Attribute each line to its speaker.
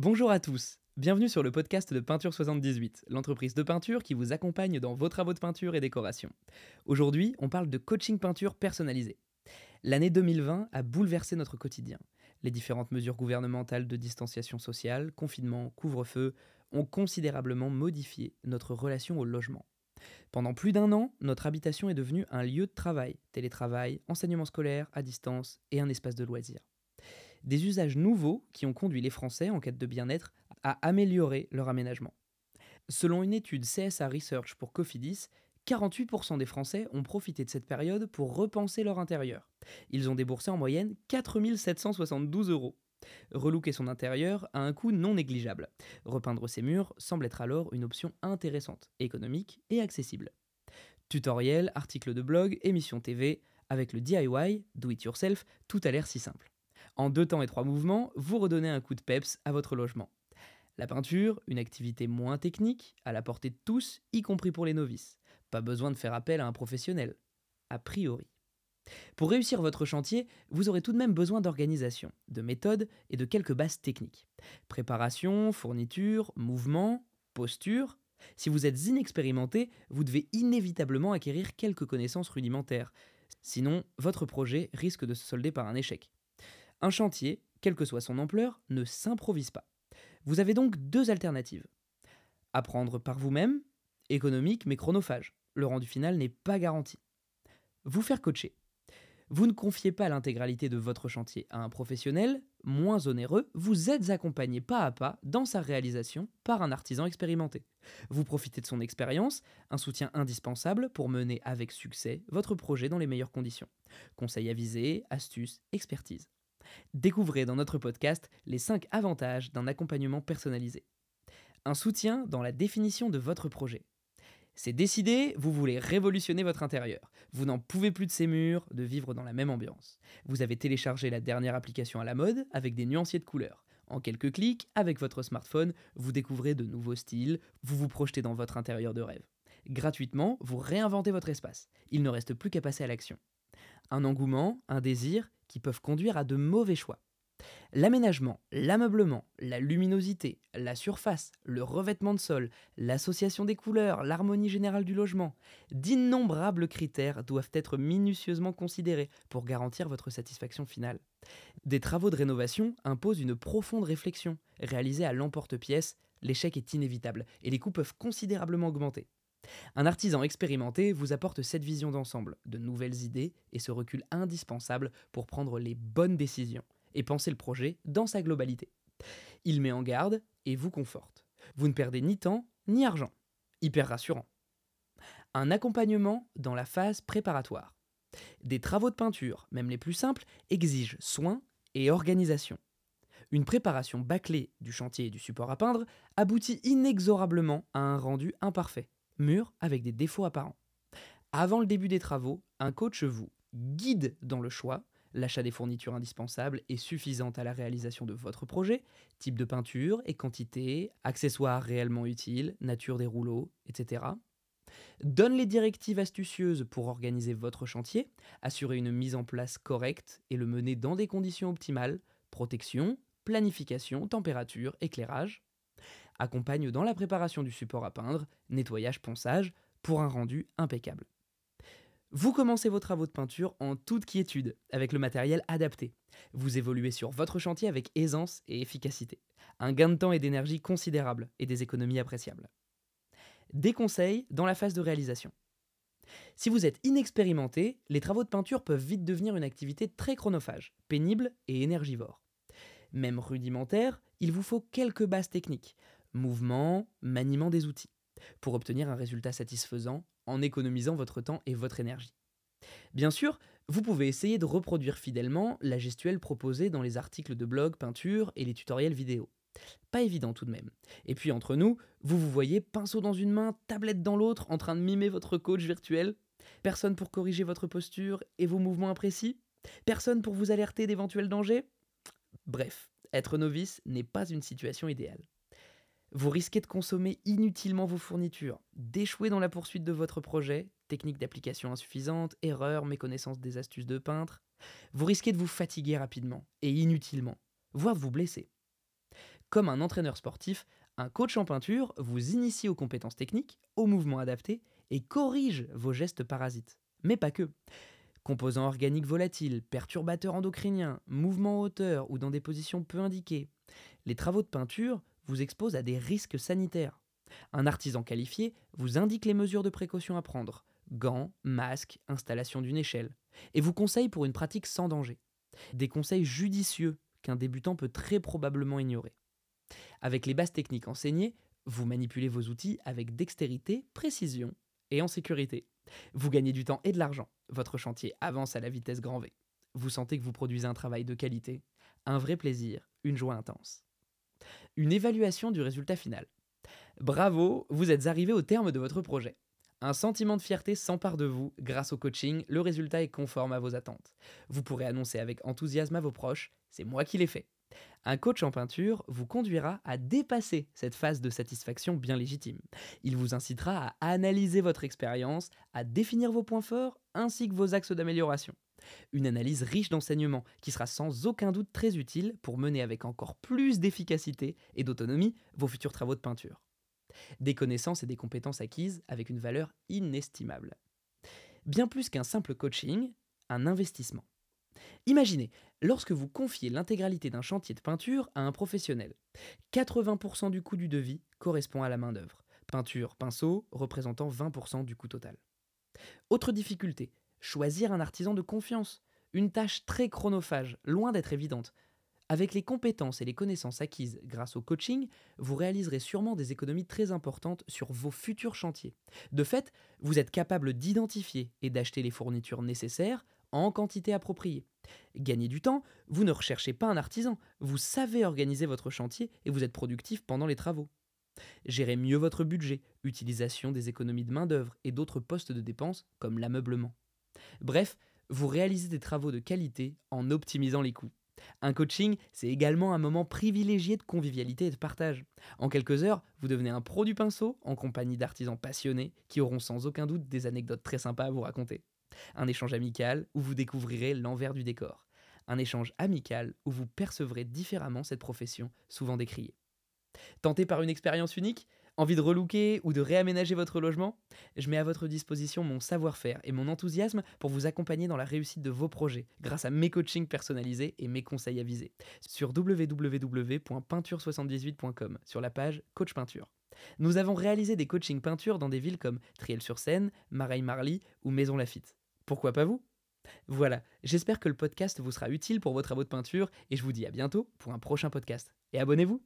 Speaker 1: Bonjour à tous, bienvenue sur le podcast de Peinture 78, l'entreprise de peinture qui vous accompagne dans vos travaux de peinture et décoration. Aujourd'hui, on parle de coaching peinture personnalisé. L'année 2020 a bouleversé notre quotidien. Les différentes mesures gouvernementales de distanciation sociale, confinement, couvre-feu, ont considérablement modifié notre relation au logement. Pendant plus d'un an, notre habitation est devenue un lieu de travail, télétravail, enseignement scolaire à distance et un espace de loisirs. Des usages nouveaux qui ont conduit les Français en quête de bien-être à améliorer leur aménagement. Selon une étude CSA Research pour Cofidis, 48% des Français ont profité de cette période pour repenser leur intérieur. Ils ont déboursé en moyenne 4772 euros. Relooker son intérieur a un coût non négligeable. Repeindre ses murs semble être alors une option intéressante, économique et accessible. Tutoriels, articles de blog, émissions TV, avec le DIY, do it yourself, tout a l'air si simple. En deux temps et trois mouvements, vous redonnez un coup de peps à votre logement. La peinture, une activité moins technique, à la portée de tous, y compris pour les novices. Pas besoin de faire appel à un professionnel. A priori. Pour réussir votre chantier, vous aurez tout de même besoin d'organisation, de méthode et de quelques bases techniques. Préparation, fourniture, mouvement, posture. Si vous êtes inexpérimenté, vous devez inévitablement acquérir quelques connaissances rudimentaires. Sinon, votre projet risque de se solder par un échec. Un chantier, quelle que soit son ampleur, ne s'improvise pas. Vous avez donc deux alternatives. Apprendre par vous-même, économique mais chronophage. Le rendu final n'est pas garanti. Vous faire coacher. Vous ne confiez pas l'intégralité de votre chantier à un professionnel, moins onéreux, vous êtes accompagné pas à pas dans sa réalisation par un artisan expérimenté. Vous profitez de son expérience, un soutien indispensable pour mener avec succès votre projet dans les meilleures conditions. Conseils avisés, astuces, expertise. Découvrez dans notre podcast les 5 avantages d'un accompagnement personnalisé. Un soutien dans la définition de votre projet. C'est décidé, vous voulez révolutionner votre intérieur. Vous n'en pouvez plus de ces murs, de vivre dans la même ambiance. Vous avez téléchargé la dernière application à la mode avec des nuanciers de couleurs. En quelques clics, avec votre smartphone, vous découvrez de nouveaux styles, vous vous projetez dans votre intérieur de rêve. Gratuitement, vous réinventez votre espace. Il ne reste plus qu'à passer à l'action. Un engouement, un désir qui peuvent conduire à de mauvais choix. L'aménagement, l'ameublement, la luminosité, la surface, le revêtement de sol, l'association des couleurs, l'harmonie générale du logement, d'innombrables critères doivent être minutieusement considérés pour garantir votre satisfaction finale. Des travaux de rénovation imposent une profonde réflexion. Réalisée à l'emporte-pièce, l'échec est inévitable et les coûts peuvent considérablement augmenter. Un artisan expérimenté vous apporte cette vision d'ensemble, de nouvelles idées et ce recul indispensable pour prendre les bonnes décisions et penser le projet dans sa globalité. Il met en garde et vous conforte. Vous ne perdez ni temps ni argent. Hyper rassurant. Un accompagnement dans la phase préparatoire. Des travaux de peinture, même les plus simples, exigent soin et organisation. Une préparation bâclée du chantier et du support à peindre aboutit inexorablement à un rendu imparfait, mûr avec des défauts apparents. Avant le début des travaux, un coach vous guide dans le choix, l'achat des fournitures indispensables et suffisantes à la réalisation de votre projet, type de peinture et quantité, accessoires réellement utiles, nature des rouleaux, etc. Donne les directives astucieuses pour organiser votre chantier, assurer une mise en place correcte et le mener dans des conditions optimales, protection, planification, température, éclairage. Accompagne dans la préparation du support à peindre, nettoyage, ponçage, pour un rendu impeccable. Vous commencez vos travaux de peinture en toute quiétude, avec le matériel adapté. Vous évoluez sur votre chantier avec aisance et efficacité. Un gain de temps et d'énergie considérable et des économies appréciables. Des conseils dans la phase de réalisation. Si vous êtes inexpérimenté, les travaux de peinture peuvent vite devenir une activité très chronophage, pénible et énergivore. Même rudimentaire, il vous faut quelques bases techniques, mouvement, maniement des outils, pour obtenir un résultat satisfaisant en économisant votre temps et votre énergie. Bien sûr, vous pouvez essayer de reproduire fidèlement la gestuelle proposée dans les articles de blog, peinture et les tutoriels vidéo. Pas évident tout de même. Et puis entre nous, vous vous voyez pinceau dans une main, tablette dans l'autre, en train de mimer votre coach virtuel Personne pour corriger votre posture et vos mouvements imprécis Personne pour vous alerter d'éventuels dangers Bref, être novice n'est pas une situation idéale. Vous risquez de consommer inutilement vos fournitures, d'échouer dans la poursuite de votre projet, technique d'application insuffisante, erreurs, méconnaissance des astuces de peintre. Vous risquez de vous fatiguer rapidement et inutilement, voire vous blesser. Comme un entraîneur sportif, un coach en peinture vous initie aux compétences techniques, aux mouvements adaptés et corrige vos gestes parasites. Mais pas que. Composants organiques volatiles, perturbateurs endocriniens, mouvements en hauteur ou dans des positions peu indiquées. Les travaux de peinture vous exposent à des risques sanitaires. Un artisan qualifié vous indique les mesures de précaution à prendre gants, masques, installation d'une échelle et vous conseille pour une pratique sans danger. Des conseils judicieux qu'un débutant peut très probablement ignorer. Avec les bases techniques enseignées, vous manipulez vos outils avec dextérité, précision et en sécurité. Vous gagnez du temps et de l'argent. Votre chantier avance à la vitesse grand V. Vous sentez que vous produisez un travail de qualité, un vrai plaisir, une joie intense. Une évaluation du résultat final. Bravo, vous êtes arrivé au terme de votre projet. Un sentiment de fierté s'empare de vous grâce au coaching, le résultat est conforme à vos attentes. Vous pourrez annoncer avec enthousiasme à vos proches, c'est moi qui l'ai fait. Un coach en peinture vous conduira à dépasser cette phase de satisfaction bien légitime. Il vous incitera à analyser votre expérience, à définir vos points forts ainsi que vos axes d'amélioration. Une analyse riche d'enseignements qui sera sans aucun doute très utile pour mener avec encore plus d'efficacité et d'autonomie vos futurs travaux de peinture. Des connaissances et des compétences acquises avec une valeur inestimable. Bien plus qu'un simple coaching, un investissement. Imaginez, lorsque vous confiez l'intégralité d'un chantier de peinture à un professionnel, 80% du coût du devis correspond à la main-d'œuvre. Peinture, pinceau représentant 20% du coût total. Autre difficulté, choisir un artisan de confiance. Une tâche très chronophage, loin d'être évidente. Avec les compétences et les connaissances acquises grâce au coaching, vous réaliserez sûrement des économies très importantes sur vos futurs chantiers. De fait, vous êtes capable d'identifier et d'acheter les fournitures nécessaires en quantité appropriée. Gagnez du temps, vous ne recherchez pas un artisan, vous savez organiser votre chantier et vous êtes productif pendant les travaux. Gérez mieux votre budget, utilisation des économies de main-d'œuvre et d'autres postes de dépenses comme l'ameublement. Bref, vous réalisez des travaux de qualité en optimisant les coûts. Un coaching, c'est également un moment privilégié de convivialité et de partage. En quelques heures, vous devenez un pro du pinceau en compagnie d'artisans passionnés qui auront sans aucun doute des anecdotes très sympas à vous raconter. Un échange amical où vous découvrirez l'envers du décor. Un échange amical où vous percevrez différemment cette profession souvent décriée. Tenté par une expérience unique Envie de relooker ou de réaménager votre logement Je mets à votre disposition mon savoir-faire et mon enthousiasme pour vous accompagner dans la réussite de vos projets grâce à mes coachings personnalisés et mes conseils avisés sur www.peinture78.com sur la page Coach Peinture. Nous avons réalisé des coachings peinture dans des villes comme Triel-sur-Seine, Mareil-Marly ou Maison Lafitte. Pourquoi pas vous? Voilà, j'espère que le podcast vous sera utile pour vos travaux de peinture et je vous dis à bientôt pour un prochain podcast. Et abonnez-vous